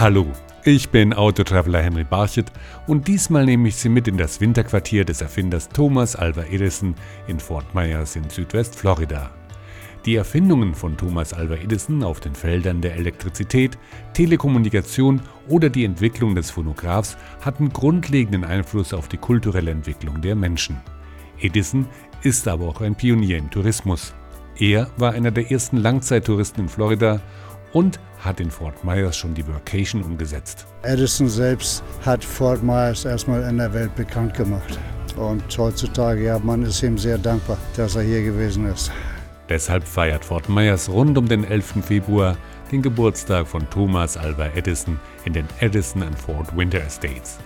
Hallo, ich bin Autotraveler Henry Barchet und diesmal nehme ich Sie mit in das Winterquartier des Erfinders Thomas Alva Edison in Fort Myers in Südwest-Florida. Die Erfindungen von Thomas Alva Edison auf den Feldern der Elektrizität, Telekommunikation oder die Entwicklung des Phonographs hatten grundlegenden Einfluss auf die kulturelle Entwicklung der Menschen. Edison ist aber auch ein Pionier im Tourismus. Er war einer der ersten Langzeittouristen in Florida und hat in Fort Myers schon die Workation umgesetzt. Edison selbst hat Fort Myers erstmal in der Welt bekannt gemacht. Und heutzutage, ja, man ist ihm sehr dankbar, dass er hier gewesen ist. Deshalb feiert Fort Myers rund um den 11. Februar den Geburtstag von Thomas Alva Edison in den Edison and Fort Winter Estates.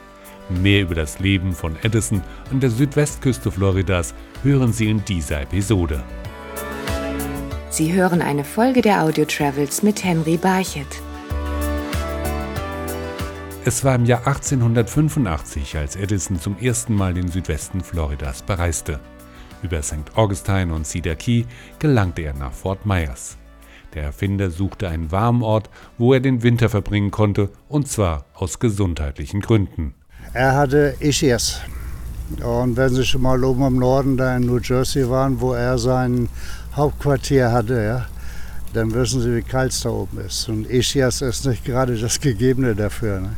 Mehr über das Leben von Edison an der Südwestküste Floridas hören Sie in dieser Episode. Sie hören eine Folge der Audio Travels mit Henry Barchet. Es war im Jahr 1885, als Edison zum ersten Mal den Südwesten Floridas bereiste. Über St. Augustine und Cedar Key gelangte er nach Fort Myers. Der Erfinder suchte einen warmen Ort, wo er den Winter verbringen konnte, und zwar aus gesundheitlichen Gründen. Er hatte Ischias. Und wenn Sie schon mal oben im Norden da in New Jersey waren, wo er sein Hauptquartier hatte, ja, dann wissen Sie, wie kalt es da oben ist. Und Ischias ist nicht gerade das Gegebene dafür. Ne?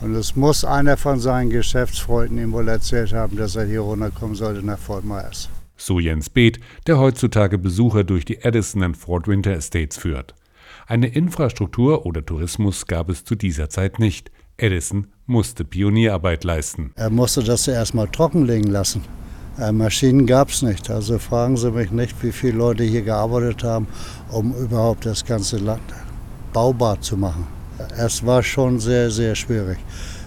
Und es muss einer von seinen Geschäftsfreunden ihm wohl erzählt haben, dass er hier runterkommen sollte nach Fort Myers. So Jens Beeth, der heutzutage Besucher durch die Edison and Fort Winter Estates führt. Eine Infrastruktur oder Tourismus gab es zu dieser Zeit nicht. Edison musste Pionierarbeit leisten. Er musste das ja erstmal trockenlegen lassen. Äh, Maschinen gab es nicht. Also fragen Sie mich nicht, wie viele Leute hier gearbeitet haben, um überhaupt das ganze Land baubar zu machen. Es war schon sehr, sehr schwierig.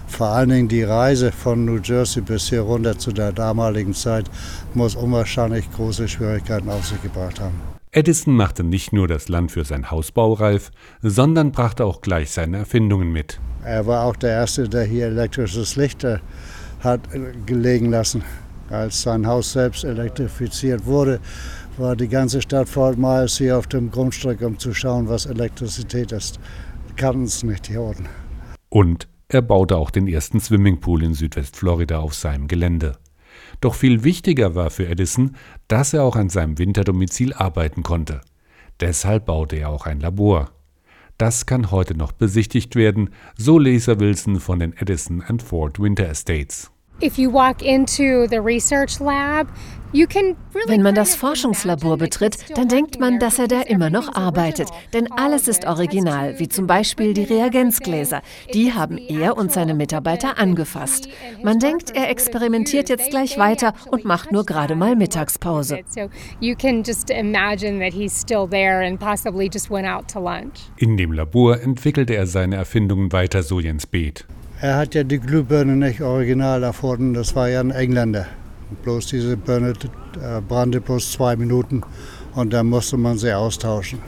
Vor allen Dingen die Reise von New Jersey bis hier runter zu der damaligen Zeit muss unwahrscheinlich große Schwierigkeiten auf sich gebracht haben. Edison machte nicht nur das Land für sein Hausbau reif, sondern brachte auch gleich seine Erfindungen mit. Er war auch der Erste, der hier elektrisches Licht äh, hat gelegen lassen. Als sein Haus selbst elektrifiziert wurde, war die ganze Stadt Fort Myers hier auf dem Grundstück, um zu schauen, was Elektrizität ist. Kannten es nicht hier unten. Und er baute auch den ersten Swimmingpool in Südwestflorida auf seinem Gelände. Doch viel wichtiger war für Edison, dass er auch an seinem Winterdomizil arbeiten konnte. Deshalb baute er auch ein Labor. Das kann heute noch besichtigt werden, so Laser Wilson von den Edison and Ford Winter Estates. Wenn man das Forschungslabor betritt, dann denkt man, dass er da immer noch arbeitet. Denn alles ist original, wie zum Beispiel die Reagenzgläser. Die haben er und seine Mitarbeiter angefasst. Man denkt, er experimentiert jetzt gleich weiter und macht nur gerade mal Mittagspause. In dem Labor entwickelte er seine Erfindungen weiter, so Jens Beeth. Er hat ja die Glühbirne nicht original erfunden, das war ja ein Engländer. Bloß diese Birne äh, brannte bloß zwei Minuten und dann musste man sie austauschen.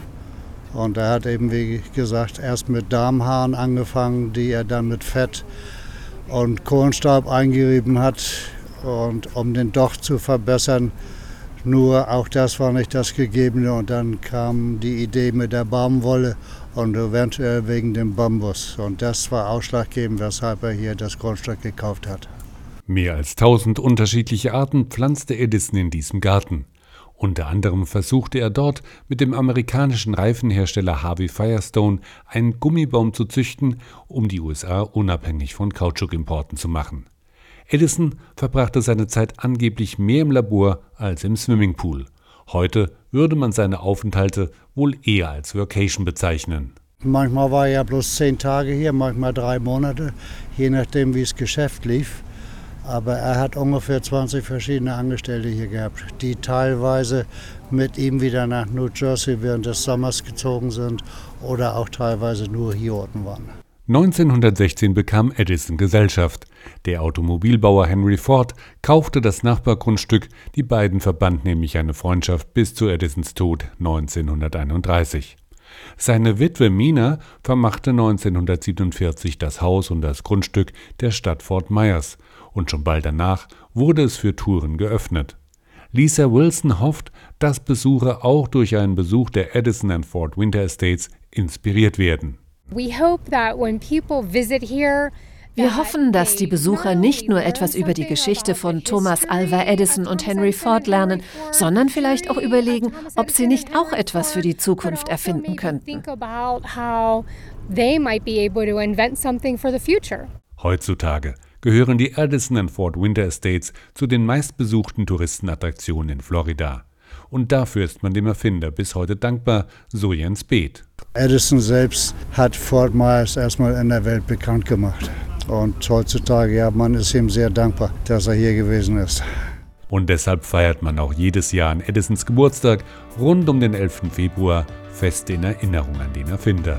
Und er hat eben, wie gesagt, erst mit Darmhaaren angefangen, die er dann mit Fett und Kohlenstaub eingerieben hat. Und um den Docht zu verbessern, nur auch das war nicht das Gegebene. Und dann kam die Idee mit der Baumwolle und eventuell wegen dem Bambus. Und das war ausschlaggebend, weshalb er hier das Grundstück gekauft hat. Mehr als tausend unterschiedliche Arten pflanzte Edison in diesem Garten. Unter anderem versuchte er dort mit dem amerikanischen Reifenhersteller Harvey Firestone einen Gummibaum zu züchten, um die USA unabhängig von Kautschukimporten zu machen. Edison verbrachte seine Zeit angeblich mehr im Labor als im Swimmingpool. Heute würde man seine Aufenthalte wohl eher als Vacation bezeichnen. Manchmal war er ja bloß zehn Tage hier, manchmal drei Monate, je nachdem, wie das Geschäft lief. Aber er hat ungefähr 20 verschiedene Angestellte hier gehabt, die teilweise mit ihm wieder nach New Jersey während des Sommers gezogen sind oder auch teilweise nur hier unten waren. 1916 bekam Edison Gesellschaft. Der Automobilbauer Henry Ford kaufte das Nachbargrundstück, die beiden verband nämlich eine Freundschaft bis zu Edisons Tod 1931. Seine Witwe Mina vermachte 1947 das Haus und das Grundstück der Stadt Fort Myers und schon bald danach wurde es für Touren geöffnet. Lisa Wilson hofft, dass Besucher auch durch einen Besuch der Edison and Fort Winter Estates inspiriert werden. We hope that when people visit here, wir hoffen, dass die Besucher nicht nur etwas über die Geschichte von Thomas Alva Edison und Henry Ford lernen, sondern vielleicht auch überlegen, ob sie nicht auch etwas für die Zukunft erfinden könnten. Heutzutage gehören die Edison and Ford Winter Estates zu den meistbesuchten Touristenattraktionen in Florida. Und dafür ist man dem Erfinder bis heute dankbar, so Jens Beeth. Edison selbst hat Fort Myers erstmal in der Welt bekannt gemacht. Und heutzutage, ja, man ist ihm sehr dankbar, dass er hier gewesen ist. Und deshalb feiert man auch jedes Jahr an Edisons Geburtstag rund um den 11. Februar fest in Erinnerung an den Erfinder.